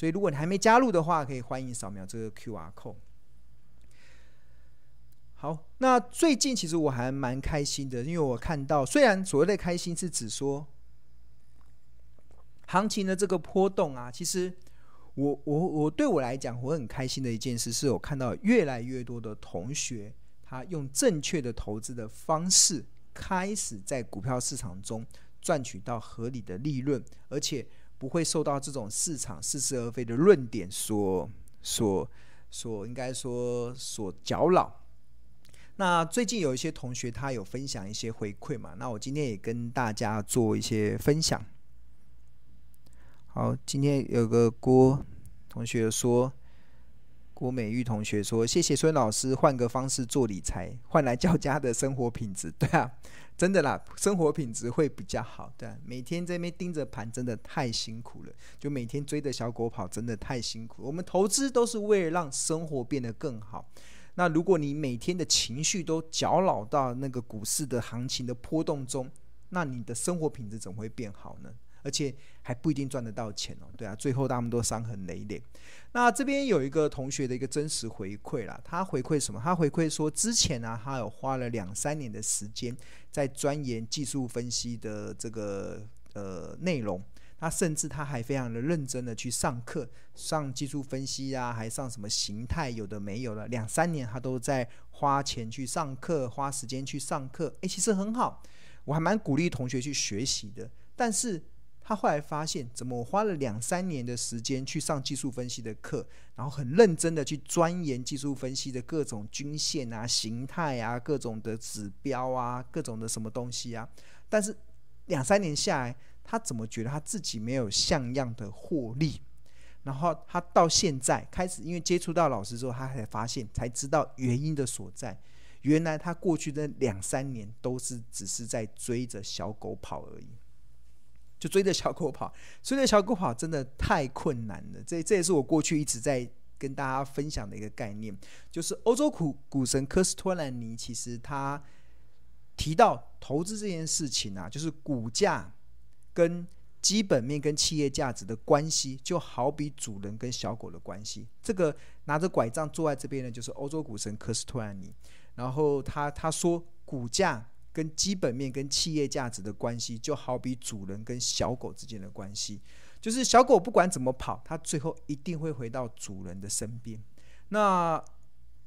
所以如果你还没加入的话，可以欢迎扫描这个 QR code。好，那最近其实我还蛮开心的，因为我看到，虽然所谓的开心是指说行情的这个波动啊，其实我我我对我来讲，我很开心的一件事，是我看到越来越多的同学，他用正确的投资的方式，开始在股票市场中赚取到合理的利润，而且不会受到这种市场似是而非的论点所所所应该说所搅扰。那最近有一些同学他有分享一些回馈嘛，那我今天也跟大家做一些分享。好，今天有个郭同学说，郭美玉同学说，谢谢孙老师换个方式做理财，换来较佳的生活品质。对啊，真的啦，生活品质会比较好。对啊，每天在那边盯着盘，真的太辛苦了。就每天追着小狗跑，真的太辛苦。我们投资都是为了让生活变得更好。那如果你每天的情绪都搅扰到那个股市的行情的波动中，那你的生活品质怎么会变好呢？而且还不一定赚得到钱哦。对啊，最后他们都伤痕累累。那这边有一个同学的一个真实回馈啦，他回馈什么？他回馈说，之前呢、他有花了两三年的时间在钻研技术分析的这个呃内容。他甚至他还非常的认真的去上课，上技术分析啊，还上什么形态，有的没有了，两三年他都在花钱去上课，花时间去上课。诶，其实很好，我还蛮鼓励同学去学习的。但是他后来发现，怎么我花了两三年的时间去上技术分析的课，然后很认真的去钻研技术分析的各种均线啊、形态啊、各种的指标啊、各种的什么东西啊，但是两三年下来。他怎么觉得他自己没有像样的获利？然后他到现在开始，因为接触到老师之后，他才发现，才知道原因的所在。原来他过去的两三年都是只是在追着小狗跑而已，就追着小狗跑，追着小狗跑真的太困难了。这这也是我过去一直在跟大家分享的一个概念，就是欧洲股股神科斯托兰尼，其实他提到投资这件事情啊，就是股价。跟基本面跟企业价值的关系，就好比主人跟小狗的关系。这个拿着拐杖坐在这边的，就是欧洲股神科斯托兰尼。然后他他说，股价跟基本面跟企业价值的关系，就好比主人跟小狗之间的关系。就是小狗不管怎么跑，它最后一定会回到主人的身边。那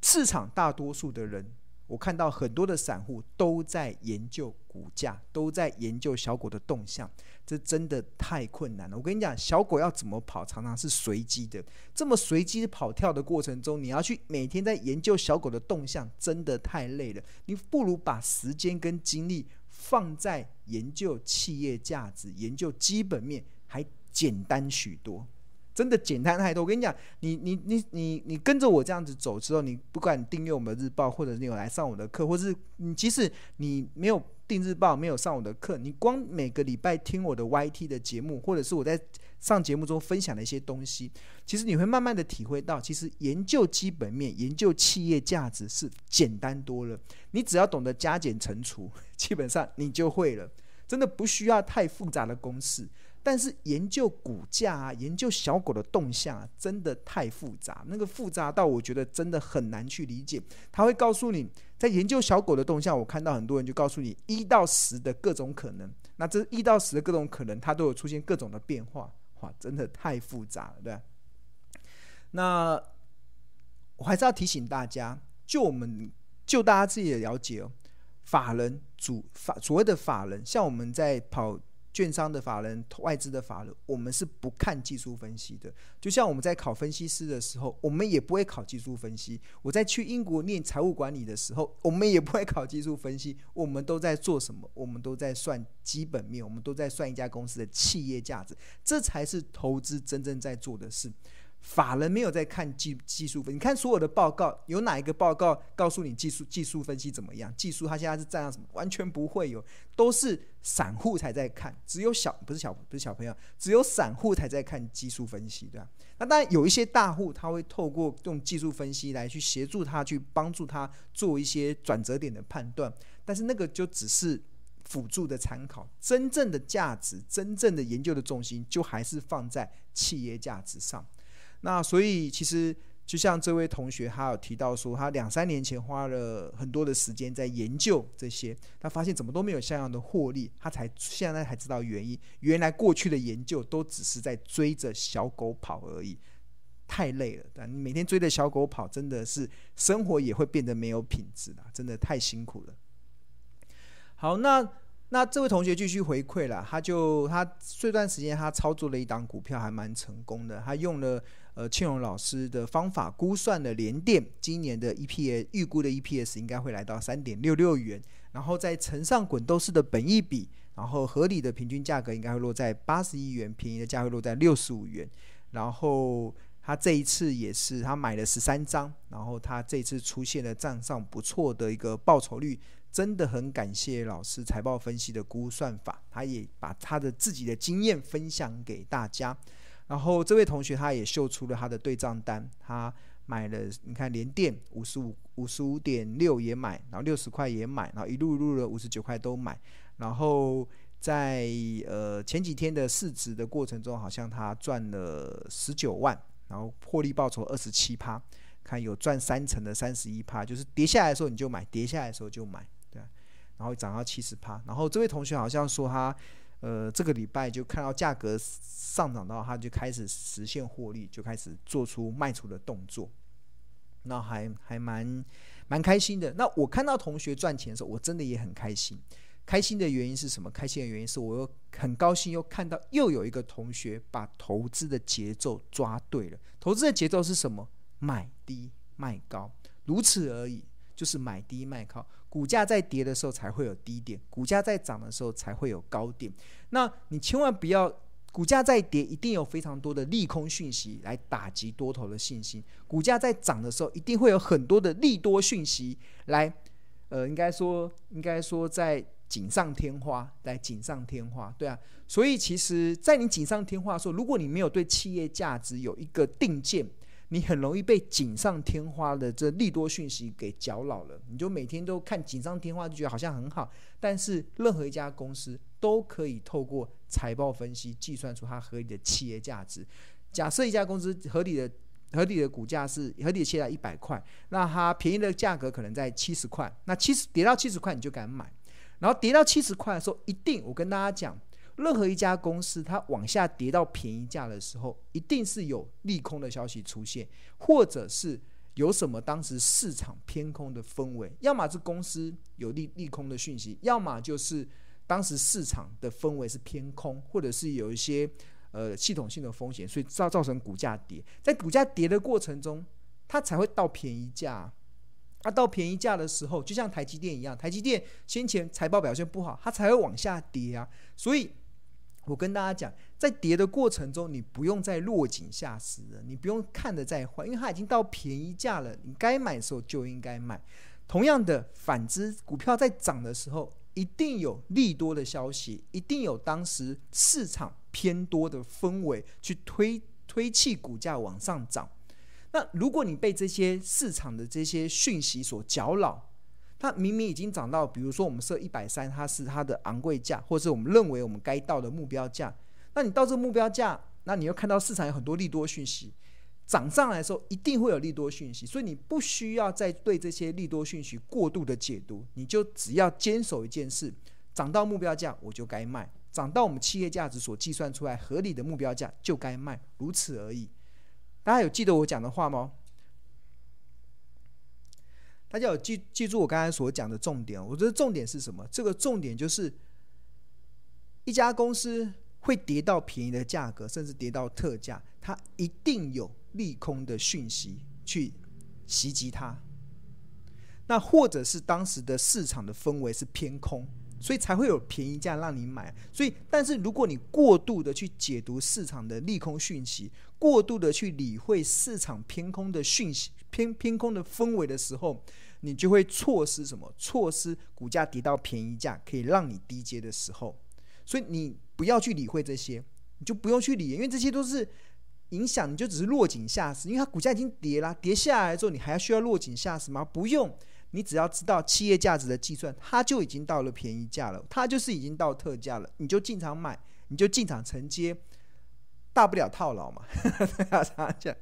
市场大多数的人。我看到很多的散户都在研究股价，都在研究小狗的动向，这真的太困难了。我跟你讲，小狗要怎么跑，常常是随机的。这么随机跑跳的过程中，你要去每天在研究小狗的动向，真的太累了。你不如把时间跟精力放在研究企业价值、研究基本面，还简单许多。真的简单太多。我跟你讲，你你你你你跟着我这样子走之后，你不管订阅我们的日报，或者你有来上我的课，或是你即使你没有订日报，没有上我的课，你光每个礼拜听我的 YT 的节目，或者是我在上节目中分享的一些东西，其实你会慢慢的体会到，其实研究基本面、研究企业价值是简单多了。你只要懂得加减乘除，基本上你就会了。真的不需要太复杂的公式。但是研究股价啊，研究小狗的动向啊，真的太复杂。那个复杂到我觉得真的很难去理解。他会告诉你，在研究小狗的动向，我看到很多人就告诉你一到十的各种可能。那这一到十的各种可能，它都有出现各种的变化。哇，真的太复杂了，对？那我还是要提醒大家，就我们就大家自己的了解哦，法人主法所谓的法人，像我们在跑。券商的法人、外资的法人，我们是不看技术分析的。就像我们在考分析师的时候，我们也不会考技术分析。我在去英国念财务管理的时候，我们也不会考技术分析。我们都在做什么？我们都在算基本面，我们都在算一家公司的企业价值，这才是投资真正在做的事。法人没有在看技技术分，你看所有的报告，有哪一个报告告诉你技术技术分析怎么样？技术它现在是这样什么？完全不会有，都是散户才在看，只有小不是小不是小朋友，只有散户才在看技术分析，对吧？那当然有一些大户他会透过用技术分析来去协助他去帮助他做一些转折点的判断，但是那个就只是辅助的参考，真正的价值、真正的研究的重心就还是放在企业价值上。那所以其实就像这位同学，他有提到说，他两三年前花了很多的时间在研究这些，他发现怎么都没有像样的获利，他才现在才知道原因。原来过去的研究都只是在追着小狗跑而已，太累了。但你每天追着小狗跑，真的是生活也会变得没有品质了，真的太辛苦了。好，那。那这位同学继续回馈了，他就他这段时间他操作了一档股票还蛮成功的，他用了呃庆荣老师的方法估算了联电今年的 EPS 预估的 EPS 应该会来到三点六六元，然后再乘上滚动式的本益比，然后合理的平均价格应该会落在八十一元，便宜的价会落在六十五元，然后他这一次也是他买了十三张，然后他这次出现了账上不错的一个报酬率。真的很感谢老师财报分析的估算法，他也把他的自己的经验分享给大家。然后这位同学他也秀出了他的对账单，他买了，你看连电五十五五十五点六也买，然后六十块也买，然后一路入了五十九块都买。然后在呃前几天的市值的过程中，好像他赚了十九万，然后获利报酬二十七趴，看有赚三成的三十一趴，就是跌下来的时候你就买，跌下来的时候就买。对然后涨到七十趴，然后这位同学好像说他，呃，这个礼拜就看到价格上涨到，他就开始实现获利，就开始做出卖出的动作，那还还蛮蛮开心的。那我看到同学赚钱的时候，我真的也很开心。开心的原因是什么？开心的原因是我又很高兴，又看到又有一个同学把投资的节奏抓对了。投资的节奏是什么？买低卖高，如此而已。就是买低卖高，股价在跌的时候才会有低点，股价在涨的时候才会有高点。那你千万不要，股价在跌，一定有非常多的利空讯息来打击多头的信心；股价在涨的时候，一定会有很多的利多讯息来，呃，应该说，应该说在锦上添花，来锦上添花，对啊。所以其实，在你锦上添花的时候，如果你没有对企业价值有一个定见。你很容易被锦上添花的这利多讯息给搅扰了，你就每天都看锦上添花，就觉得好像很好。但是任何一家公司都可以透过财报分析计算出它合理的企业价值。假设一家公司合理的合理的股价是合理的切在一百块，那它便宜的价格可能在七十块，那七十跌到七十块你就敢买，然后跌到七十块的时候，一定我跟大家讲。任何一家公司，它往下跌到便宜价的时候，一定是有利空的消息出现，或者是有什么当时市场偏空的氛围，要么是公司有利利空的讯息，要么就是当时市场的氛围是偏空，或者是有一些呃系统性的风险，所以造造成股价跌。在股价跌的过程中，它才会到便宜价。它到便宜价的时候，就像台积电一样，台积电先前财报表现不好，它才会往下跌啊，所以。我跟大家讲，在跌的过程中，你不用再落井下石了，你不用看得再坏，因为它已经到便宜价了，你该买的时候就应该买。同样的，反之，股票在涨的时候，一定有利多的消息，一定有当时市场偏多的氛围去推推气股价往上涨。那如果你被这些市场的这些讯息所搅扰，它明明已经涨到，比如说我们设一百三，它是它的昂贵价，或者是我们认为我们该到的目标价。那你到这个目标价，那你又看到市场有很多利多讯息，涨上来的时候一定会有利多讯息，所以你不需要再对这些利多讯息过度的解读，你就只要坚守一件事：涨到目标价我就该卖，涨到我们企业价值所计算出来合理的目标价就该卖，如此而已。大家有记得我讲的话吗？大家有记记住我刚才所讲的重点？我觉得重点是什么？这个重点就是一家公司会跌到便宜的价格，甚至跌到特价，它一定有利空的讯息去袭击它。那或者是当时的市场的氛围是偏空，所以才会有便宜价让你买。所以，但是如果你过度的去解读市场的利空讯息，过度的去理会市场偏空的讯息，偏偏空的氛围的时候，你就会错失什么？错失股价跌到便宜价可以让你低接的时候。所以你不要去理会这些，你就不用去理，因为这些都是影响，你就只是落井下石。因为它股价已经跌了，跌下来之后，你还要需要落井下石吗？不用，你只要知道企业价值的计算，它就已经到了便宜价了，它就是已经到特价了，你就进场买，你就进场承接，大不了套牢嘛。这样讲。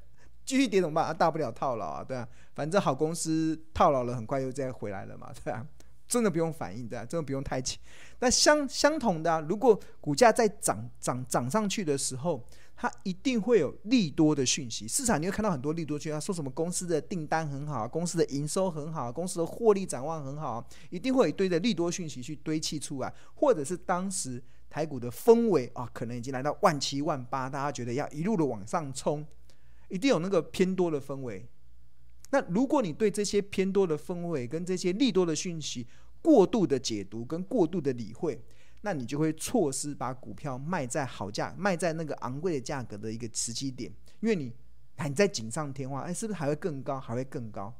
继续跌怎么办？啊，大不了套牢啊，对啊，反正好公司套牢了，很快又再回来了嘛，对啊，真的不用反应，对啊，真的不用太急。那相相同的，如果股价在涨涨涨上去的时候，它一定会有利多的讯息，市场你会看到很多利多讯息，说什么公司的订单很好，公司的营收很好，公司的获利展望很好，一定会一堆的利多讯息去堆砌出来，或者是当时台股的氛围啊，可能已经来到万七万八，大家觉得要一路的往上冲，一定有那个偏多的氛围。那如果你对这些偏多的氛围跟这些利多的讯息过度的解读跟过度的理会，那你就会错失把股票卖在好价，卖在那个昂贵的价格的一个时机点，因为你还在锦上添花，哎，是不是还会更高？还会更高？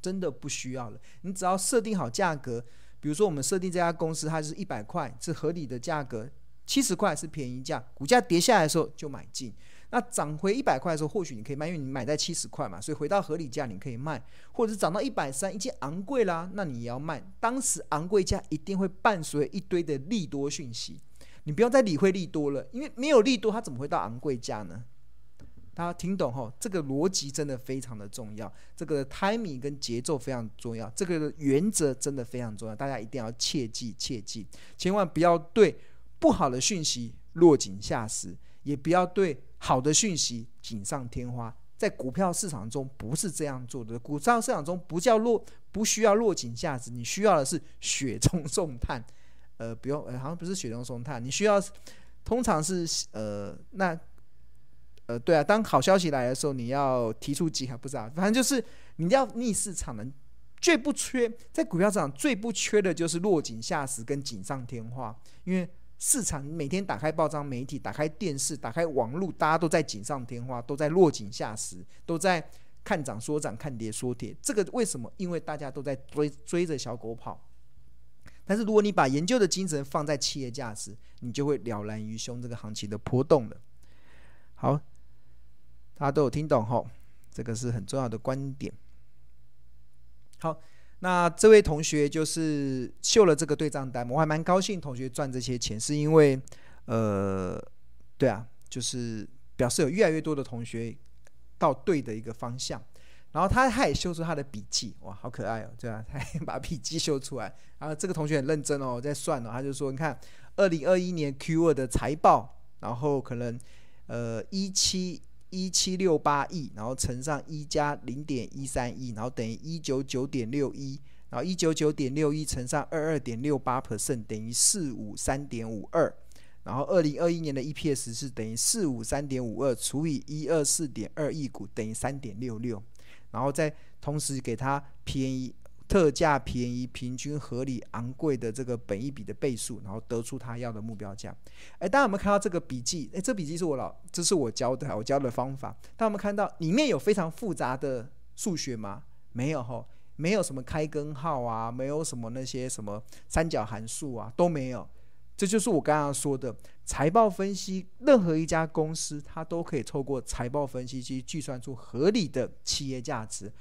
真的不需要了，你只要设定好价格，比如说我们设定这家公司它是一百块是合理的价格，七十块是便宜价，股价跌下来的时候就买进。那涨回一百块的时候，或许你可以卖，因为你买在七十块嘛，所以回到合理价你可以卖，或者是涨到一百三，已经昂贵啦，那你也要卖。当时昂贵价一定会伴随一堆的利多讯息，你不要再理会利多了，因为没有利多，它怎么会到昂贵价呢？大家听懂吼？这个逻辑真的非常的重要，这个 timing 跟节奏非常重要，这个原则真的非常重要，大家一定要切记切记，千万不要对不好的讯息落井下石，也不要对。好的讯息锦上添花，在股票市场中不是这样做的。股票市场中不叫落，不需要落井下石，你需要的是雪中送炭。呃，不用，好像不是雪中送炭，你需要，通常是呃，那，呃，对啊，当好消息来的时候，你要提出几个，不知道，反正就是你要逆市场的，最不缺在股票市场最不缺的就是落井下石跟锦上添花，因为。市场每天打开报章媒体，打开电视，打开网络，大家都在锦上添花，都在落井下石，都在看涨说涨，看跌说跌。这个为什么？因为大家都在追追着小狗跑。但是如果你把研究的精神放在企业价值，你就会了然于胸这个行情的波动了。好，大家都有听懂吼？这个是很重要的观点。好。那这位同学就是秀了这个对账单，我还蛮高兴，同学赚这些钱，是因为，呃，对啊，就是表示有越来越多的同学到对的一个方向。然后他他也秀出他的笔记，哇，好可爱哦，对啊，他把笔记秀出来。然后这个同学很认真哦，在算哦，他就说，你看，二零二一年 Q 二的财报，然后可能，呃，一七。一七六八亿，然后乘上一加零点一三亿，然后等于一九九点六一，然后一九九点六一乘上二二点六八 percent 等于四五三点五二，然后二零二一年的 EPS 是等于四五三点五二除以一二四点二亿股等于三点六六，然后再同时给它便宜。特价便宜、平均合理、昂贵的这个本一笔的倍数，然后得出他要的目标价。哎，大家有没有看到这个笔记？哎，这笔记是我老，这是我教的，我教的方法。大家有没有看到里面有非常复杂的数学吗？没有吼，没有什么开根号啊，没有什么那些什么三角函数啊，都没有。这就是我刚刚说的财报分析。任何一家公司，它都可以透过财报分析去计算出合理的企业价值，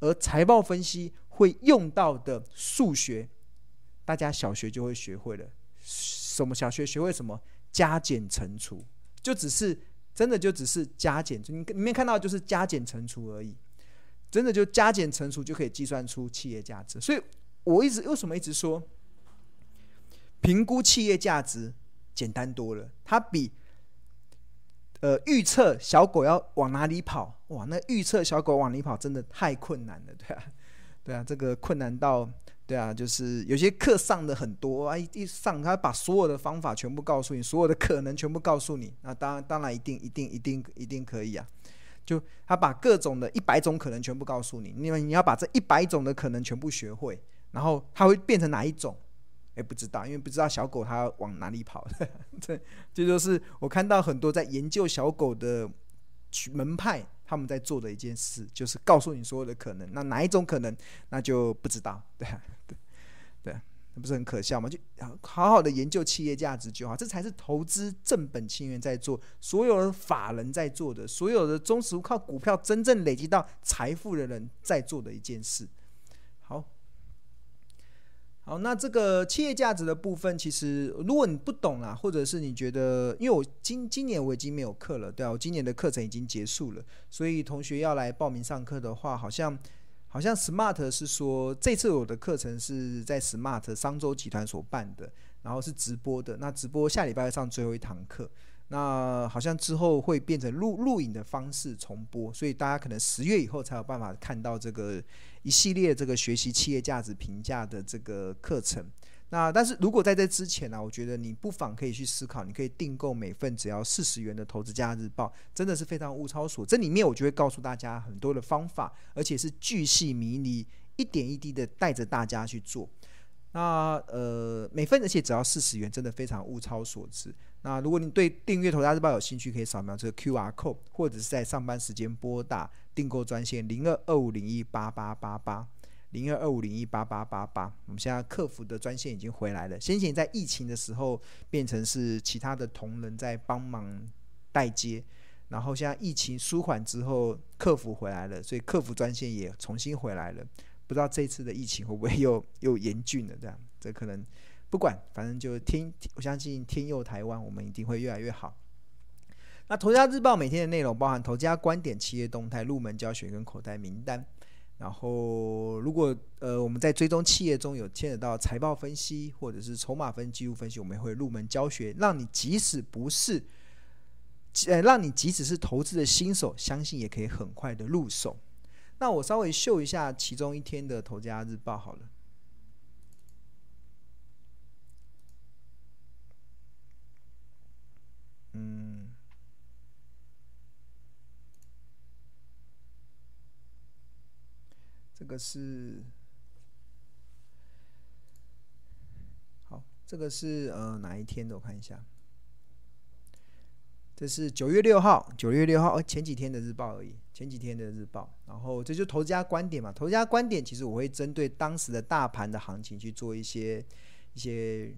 而财报分析。会用到的数学，大家小学就会学会了。什么小学学会什么？加减乘除，就只是真的就只是加减。你里面看到就是加减乘除而已，真的就加减乘除就可以计算出企业价值。所以我一直为什么一直说，评估企业价值简单多了。它比呃预测小狗要往哪里跑，哇，那预测小狗往哪里跑真的太困难了，对啊？对啊，这个困难到，对啊，就是有些课上的很多啊，一上他把所有的方法全部告诉你，所有的可能全部告诉你，那当然当然一定一定一定一定可以啊，就他把各种的一百种可能全部告诉你，因为你要把这一百种的可能全部学会，然后它会变成哪一种，哎，不知道，因为不知道小狗它往哪里跑，这这就是我看到很多在研究小狗的门派。他们在做的一件事，就是告诉你所有的可能。那哪一种可能，那就不知道。对，对，对，那不是很可笑吗？就好好的研究企业价值就好，这才是投资正本清源在做，所有的法人在做的，所有的中实靠股票真正累积到财富的人在做的一件事。好，那这个企业价值的部分，其实如果你不懂啦，或者是你觉得，因为我今今年我已经没有课了，对啊，我今年的课程已经结束了，所以同学要来报名上课的话，好像好像 Smart 是说这次我的课程是在 Smart 商周集团所办的，然后是直播的，那直播下礼拜上最后一堂课。那好像之后会变成录录影的方式重播，所以大家可能十月以后才有办法看到这个一系列这个学习企业价值评价的这个课程。那但是如果在这之前呢、我觉得你不妨可以去思考，你可以订购每份只要四十元的《投资家日报》，真的是非常物超所值。这里面我就会告诉大家很多的方法，而且是巨细靡遗，一点一滴的带着大家去做。那呃，每份而且只要四十元，真的非常物超所值。那如果你对订阅《投资家日报》有兴趣，可以扫描这个 QR code，或者是在上班时间拨打订购专线零二二五零一八八八八零二二五零一八八八八。我们现在客服的专线已经回来了，先前在疫情的时候变成是其他的同仁在帮忙代接，然后现在疫情舒缓之后，客服回来了，所以客服专线也重新回来了。不知道这次的疫情会不会又 又严峻了？这样，这可能不管，反正就听，我相信天佑台湾，我们一定会越来越好。那《投家日报》每天的内容包含投家观点、企业动态、入门教学跟口袋名单。然后，如果呃我们在追踪企业中有牵扯到财报分析或者是筹码分记录分析，我们会入门教学，让你即使不是呃，让你即使是投资的新手，相信也可以很快的入手。那我稍微秀一下其中一天的《投家日报》好了。这个是好，这个是呃哪一天的？我看一下。这是九月六号，九月六号，哦，前几天的日报而已，前几天的日报。然后这就投资家观点嘛，投资家观点其实我会针对当时的大盘的行情去做一些一些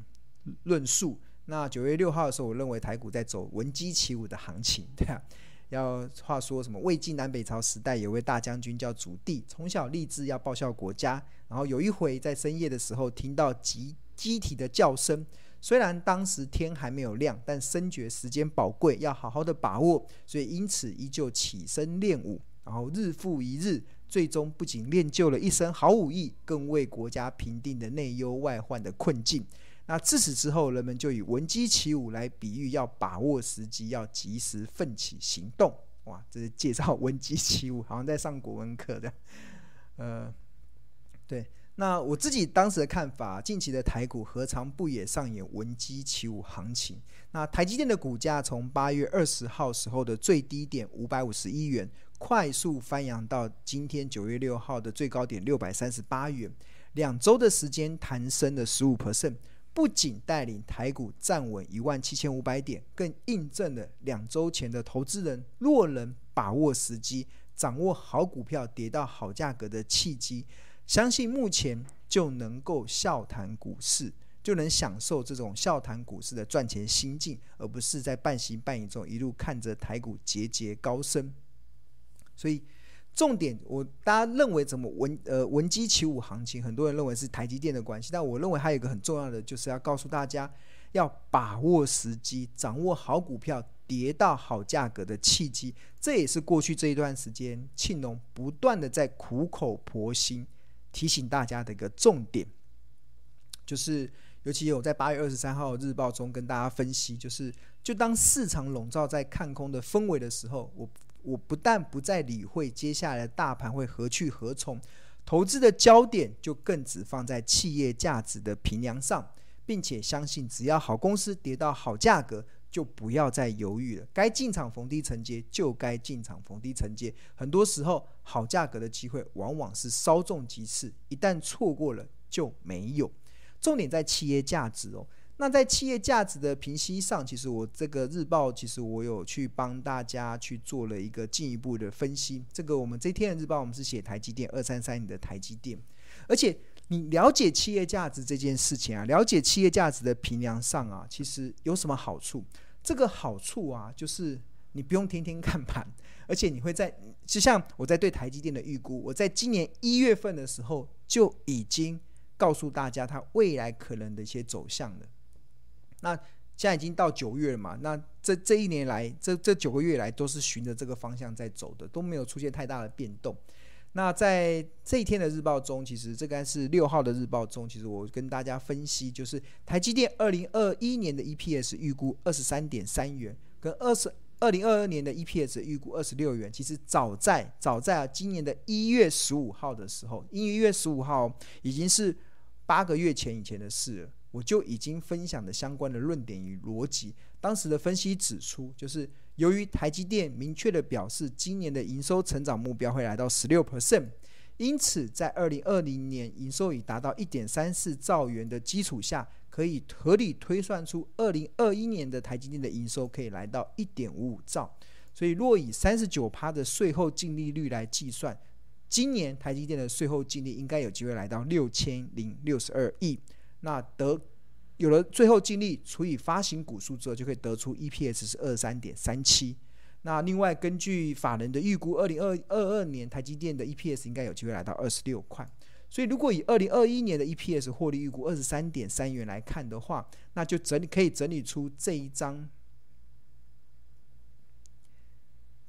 论述。那九月六号的时候，我认为台股在走闻鸡起舞的行情，对啊。要话说什么？魏晋南北朝时代有位大将军叫祖逖，从小立志要报效国家。然后有一回在深夜的时候，听到鸡鸡啼的叫声。虽然当时天还没有亮，但深觉时间宝贵，要好好的把握，所以因此依旧起身练武，然后日复一日，最终不仅练就了一身好武艺，更为国家平定了内忧外患的困境。那自此之后，人们就以闻鸡起舞来比喻，要把握时机，要及时奋起行动。哇，这是介绍 闻鸡起舞，好像在上国文课的，呃，对。那我自己当时的看法，近期的台股何尝不也上演闻鸡起舞行情？那台积电的股价从八月二十号时候的最低点五百五十一元，快速翻扬到今天九月六号的最高点六百三十八元，两周的时间弹升了十五 percent，不仅带领台股站稳一万七千五百点，更印证了两周前的投资人若能把握时机，掌握好股票跌到好价格的契机。相信目前就能够笑谈股市，就能享受这种笑谈股市的赚钱心境，而不是在半信半疑中一路看着台股节节高升。所以，重点我大家认为怎么闻呃闻鸡起舞行情，很多人认为是台积电的关系，但我认为还有一个很重要的，就是要告诉大家要把握时机，掌握好股票跌到好价格的契机。这也是过去这一段时间庆农不断的在苦口婆心。提醒大家的一个重点，就是尤其有在八月二十三号日报中跟大家分析，就是就当市场笼罩在看空的氛围的时候，我我不但不再理会接下来的大盘会何去何从，投资的焦点就更只放在企业价值的平量上，并且相信只要好公司跌到好价格。就不要再犹豫了，该进场逢低承接就该进场逢低承接。很多时候，好价格的机会往往是稍纵即逝，一旦错过了就没有。重点在企业价值哦。那在企业价值的评析上，其实我这个日报，其实我有去帮大家去做了一个进一步的分析。这个我们这天的日报，我们是写台积电二三三零的台积电，而且。你了解企业价值这件事情啊，了解企业价值的评量上啊，其实有什么好处？这个好处啊，就是你不用天天看盘，而且你会在，就像我在对台积电的预估，我在今年一月份的时候就已经告诉大家它未来可能的一些走向了。那现在已经到九月了嘛？那这这一年来，这这九个月来都是循着这个方向在走的，都没有出现太大的变动。那在这一天的日报中，其实这个是六号的日报中，其实我跟大家分析，就是台积电二零二一年的 EPS 预估二十三点三元，跟二十二零二二年的 EPS 预估二十六元。其实早在早在啊今年的一月十五号的时候，一月十五号已经是八个月前以前的事了，我就已经分享了相关的论点与逻辑。当时的分析指出，就是。由于台积电明确地表示，今年的营收成长目标会来到十六 percent，因此在二零二零年营收已达到一点三四兆元的基础下，可以合理推算出二零二一年的台积电的营收可以来到一点五五兆。所以，若以三十九趴的税后净利率来计算，今年台积电的税后净利应该有机会来到六千零六十二亿。那得。有了最后净利除以发行股数之后，就可以得出 EPS 是二十三点三七。那另外根据法人的预估，二零二二二年台积电的 EPS 应该有机会来到二十六块。所以如果以二零二一年的 EPS 获利预估二十三点三元来看的话，那就整理可以整理出这一张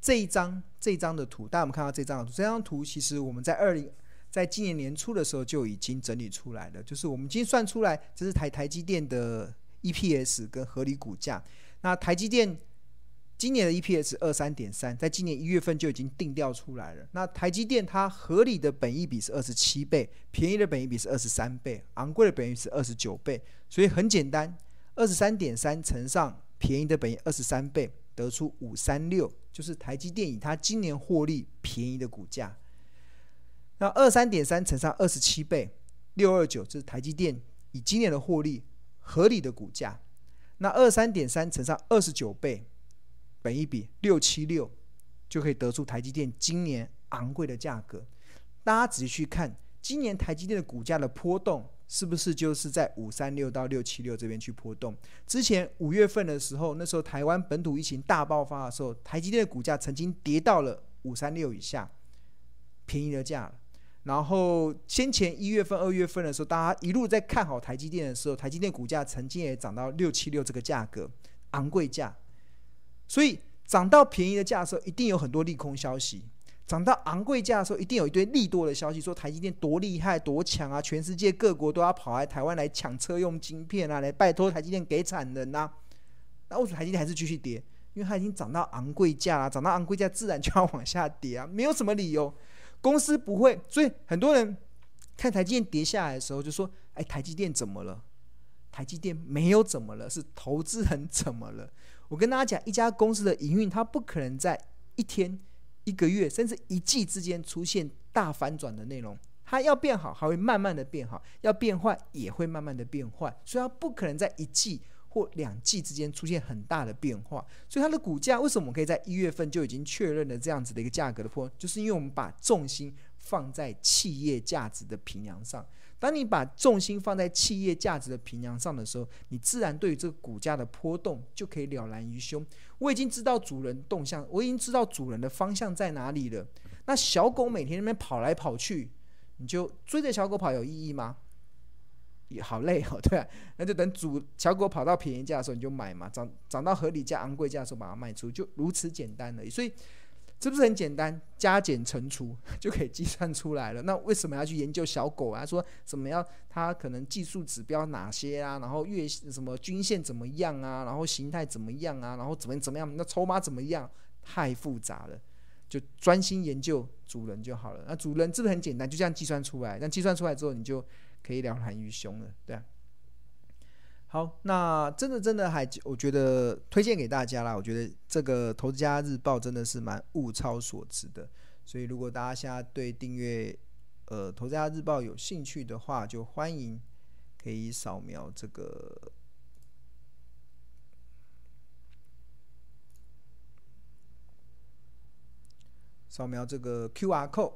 这一张这一张的图。大家有没有看到这张图？这张图其实我们在二零。在今年年初的时候就已经整理出来了，就是我们已经算出来，这是台台积电的 EPS 跟合理股价。那台积电今年的 EPS 二三点三，在今年一月份就已经定调出来了。那台积电它合理的本益比是二十七倍，便宜的本益比是二十三倍，昂贵的本益比是二十九倍。所以很简单，二十三点三乘上便宜的本益二十三倍，得出五三六，就是台积电以它今年获利便宜的股价。那二三点三乘上二十七倍，六二九，这是台积电以今年的获利合理的股价。那二三点三乘上二十九倍，本一比六七六，就可以得出台积电今年昂贵的价格。大家仔细去看，今年台积电的股价的波动，是不是就是在五三六到六七六这边去波动？之前五月份的时候，那时候台湾本土疫情大爆发的时候，台积电的股价曾经跌到了五三六以下，便宜的价了。然后先前一月份、二月份的时候，大家一路在看好台积电的时候，台积电股价曾经也涨到六七六这个价格，昂贵价。所以涨到便宜的价的时候，一定有很多利空消息；涨到昂贵价的时候，一定有一堆利多的消息，说台积电多厉害、多强啊！全世界各国都要跑来台湾来抢车用晶片啊，来拜托台积电给产能呐、啊。那为什么台积电还是继续跌？因为它已经涨到昂贵价了，涨到昂贵价自然就要往下跌啊，没有什么理由。公司不会，所以很多人看台积电跌下来的时候就说：“哎，台积电怎么了？”台积电没有怎么了，是投资人怎么了？我跟大家讲，一家公司的营运，它不可能在一天、一个月，甚至一季之间出现大反转的内容。它要变好，还会慢慢的变好；要变坏，也会慢慢的变坏。所以它不可能在一季。或两季之间出现很大的变化，所以它的股价为什么我们可以在一月份就已经确认了这样子的一个价格的波？就是因为我们把重心放在企业价值的评量上。当你把重心放在企业价值的评量上的时候，你自然对于这个股价的波动就可以了然于胸。我已经知道主人动向，我已经知道主人的方向在哪里了。那小狗每天那边跑来跑去，你就追着小狗跑有意义吗？好累哦，对啊，那就等主小狗跑到便宜价的时候你就买嘛，涨涨到合理价、昂贵价的时候把它卖出，就如此简单而已。所以是不是很简单？加减乘除 就可以计算出来了。那为什么要去研究小狗啊？说怎么样？它可能技术指标哪些啊？然后月什么均线怎么样啊？然后形态怎么样啊？然后怎么怎么样？那筹码怎么样？太复杂了，就专心研究主人就好了。那主人是不是很简单？就这样计算出来。但计算出来之后，你就。可以了然于胸了，对啊。好，那真的真的还，我觉得推荐给大家啦。我觉得这个《投资家日报》真的是蛮物超所值的，所以如果大家现在对订阅呃《投资家日报》有兴趣的话，就欢迎可以扫描这个扫描这个 QR code。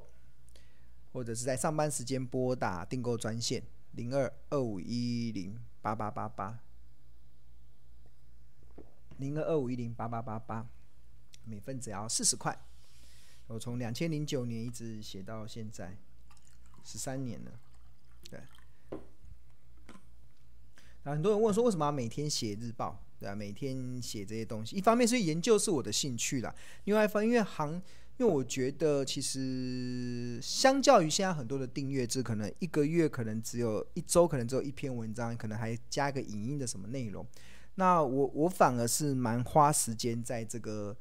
或者是在上班时间拨打订购专线零二二五一零八八八八零二二五一零八八八八，每份只要四十块。我从两千零九年一直写到现在，十三年了。对，很多人问说，为什么要每天写日报？对啊，每天写这些东西，一方面是研究是我的兴趣啦，另外一方面因为行，因为我觉得其实相较于现在很多的订阅制，可能一个月可能只有一周，可能只有一篇文章，可能还加个影音的什么内容。那我我反而是蛮花时间在这个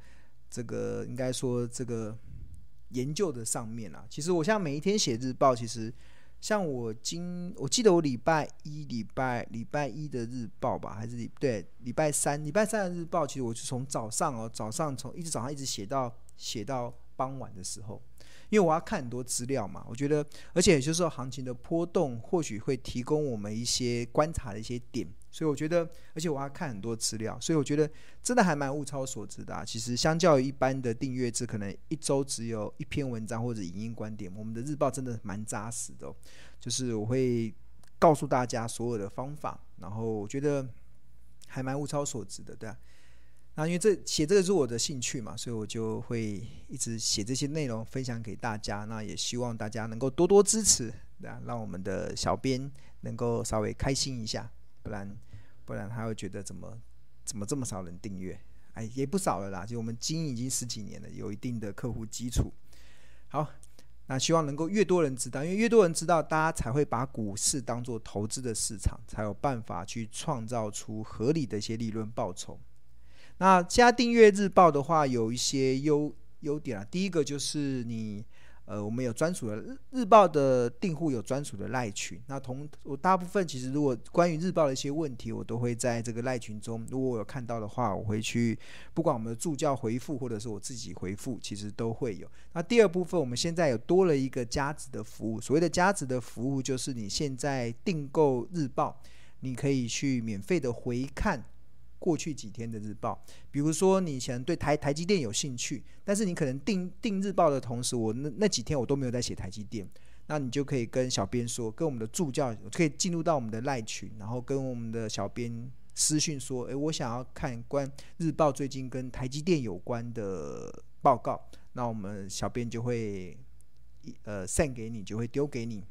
这个应该说这个研究的上面啦。其实我像每一天写日报，其实。像我今我记得我礼拜一礼拜礼拜一的日报吧，还是对礼拜三礼拜三的日报，其实我是从早上哦早上从一直早上一直写到写到傍晚的时候。因为我要看很多资料嘛，我觉得，而且也就是说，行情的波动或许会提供我们一些观察的一些点，所以我觉得，而且我要看很多资料，所以我觉得真的还蛮物超所值的啊。其实相较于一般的订阅制，可能一周只有一篇文章或者影音观点，我们的日报真的蛮扎实的。就是我会告诉大家所有的方法，然后我觉得还蛮物超所值的，对啊。那因为这写这个是我的兴趣嘛，所以我就会一直写这些内容分享给大家。那也希望大家能够多多支持，对啊，让我们的小编能够稍微开心一下，不然不然他会觉得怎么怎么这么少人订阅？哎，也不少了啦，就我们经营已经十几年了，有一定的客户基础。好，那希望能够越多人知道，因为越多人知道，大家才会把股市当做投资的市场，才有办法去创造出合理的一些利润报酬。那加订阅日报的话，有一些优优点啊。第一个就是你，呃，我们有专属的日日报的订户有专属的赖群。那同我大部分其实如果关于日报的一些问题，我都会在这个赖群中，如果我有看到的话，我会去不管我们的助教回复或者是我自己回复，其实都会有。那第二部分，我们现在有多了一个加值的服务。所谓的加值的服务，就是你现在订购日报，你可以去免费的回看。过去几天的日报，比如说你以前对台台积电有兴趣，但是你可能订订日报的同时，我那那几天我都没有在写台积电，那你就可以跟小编说，跟我们的助教可以进入到我们的赖群，然后跟我们的小编私讯说，诶，我想要看关日报最近跟台积电有关的报告，那我们小编就会呃 send 给你，就会丢给你。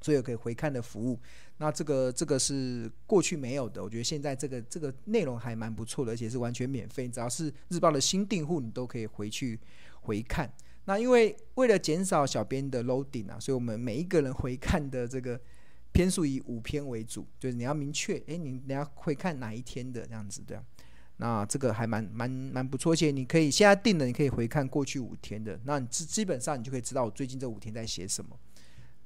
所以有可以回看的服务，那这个这个是过去没有的，我觉得现在这个这个内容还蛮不错的，而且是完全免费，只要是日报的新订户，你都可以回去回看。那因为为了减少小编的 loading 啊，所以我们每一个人回看的这个篇数以五篇为主，就是你要明确，诶，你你要回看哪一天的这样子的。那这个还蛮蛮蛮不错，而且你可以现在定了，你可以回看过去五天的，那你基基本上你就可以知道我最近这五天在写什么。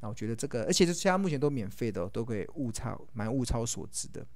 那我觉得这个，而且是现在目前都免费的，都可以物超，蛮物超所值的。